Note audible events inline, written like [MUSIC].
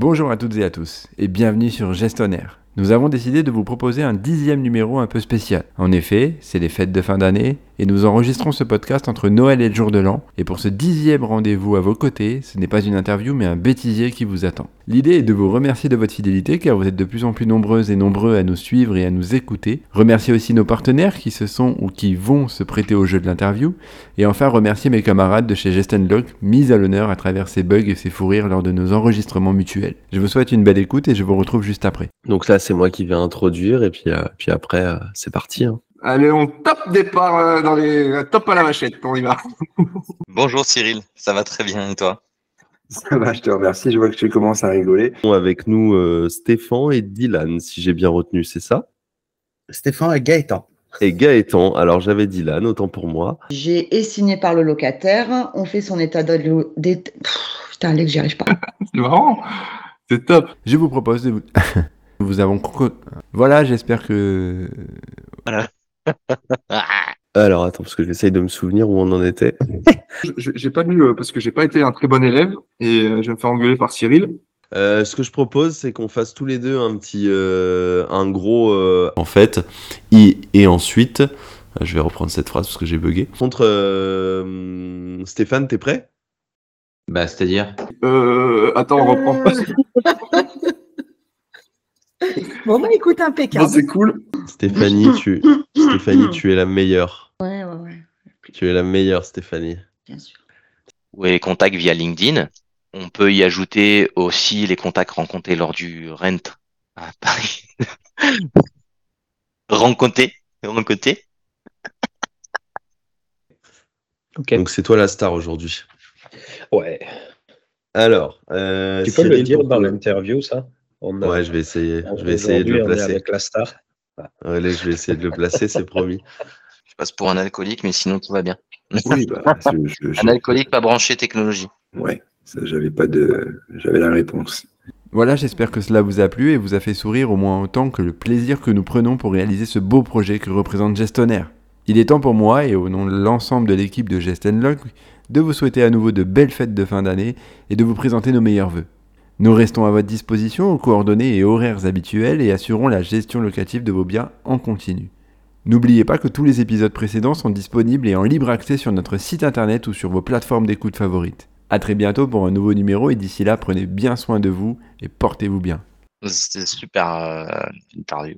Bonjour à toutes et à tous et bienvenue sur Gestionnaire. Nous avons décidé de vous proposer un dixième numéro un peu spécial. En effet, c'est les fêtes de fin d'année et nous enregistrons ce podcast entre Noël et le jour de l'an. Et pour ce dixième rendez-vous à vos côtés, ce n'est pas une interview mais un bêtisier qui vous attend. L'idée est de vous remercier de votre fidélité car vous êtes de plus en plus nombreuses et nombreux à nous suivre et à nous écouter. Remercier aussi nos partenaires qui se sont ou qui vont se prêter au jeu de l'interview. Et enfin remercier mes camarades de chez Gestenlock, mis à l'honneur à travers ces bugs et ces fous rires lors de nos enregistrements mutuels. Je vous souhaite une belle écoute et je vous retrouve juste après. Donc là, c'est moi qui vais introduire et puis, euh, après, euh, c'est parti. hein. Allez, on top départ euh, dans les top à la machette, on y va. [LAUGHS] Bonjour Cyril, ça va très bien et toi? Ça va, je te remercie. Je vois que tu commences à rigoler. Avec nous, euh, Stéphane et Dylan, si j'ai bien retenu, c'est ça? Stéphane et Gaëtan. Et Gaëtan, alors j'avais Dylan, autant pour moi. J'ai est signé par le locataire. On fait son état de d'ét- Pff, Putain, Alex, j'y arrive pas. [LAUGHS] C'est marrant. C'est top. Je vous propose de vous... [LAUGHS] vous avons... Voilà, j'espère que... Alors attends, parce que j'essaye de me souvenir où on en était. J'ai pas lu euh, parce que j'ai pas été un très bon élève et euh, je vais me faire engueuler par Cyril. Euh, ce que je propose, c'est qu'on fasse tous les deux un petit, euh, un gros, euh, en fait, et, et ensuite, je vais reprendre cette phrase parce que j'ai bugué. Contre euh, Stéphane, t'es prêt? Bah c'est-à-dire? Euh, attends, on reprend. [LAUGHS] Bon, bah écoute, Bon, impeccable. c'est cool. Stéphanie, [LAUGHS] tu, Stéphanie, tu es la meilleure. Ouais, ouais, ouais, Tu es la meilleure, Stéphanie. bien sûr. Oui, les contacts via LinkedIn. On peut y ajouter aussi les contacts rencontrés lors du Rent à Paris. [LAUGHS] rencontrés, rencontrés. Ok. Donc c'est toi la star aujourd'hui. Ouais. Alors, euh, tu peux le dire dans l'interview, ça? On a- Ouais, je vais essayer. Je vais essayer de le placer. avec la star. Allez, je vais essayer de le placer, c'est promis. [LAUGHS] Je passe pour un alcoolique, mais sinon tout va bien. Oui, bah, je- je- je- [LAUGHS] Un alcoolique pas branché technologie. Ouais, ça, j'avais pas de, j'avais la réponse. Voilà, j'espère que cela vous a plu et vous a fait sourire au moins autant que le plaisir que nous prenons pour réaliser ce beau projet que représente Gestionnaire. Il est temps pour moi, et au nom de l'ensemble de l'équipe de Gestenlock, de vous souhaiter à nouveau de belles fêtes de fin d'année et de vous présenter nos meilleurs vœux. Nous restons à votre disposition aux coordonnées et horaires habituels et assurons la gestion locative de vos biens en continu. N'oubliez pas que tous les épisodes précédents sont disponibles et en libre accès sur notre site internet ou sur vos plateformes d'écoute favorites. A très bientôt pour un nouveau numéro et d'ici là prenez bien soin de vous et portez-vous bien. C'était super euh, interview.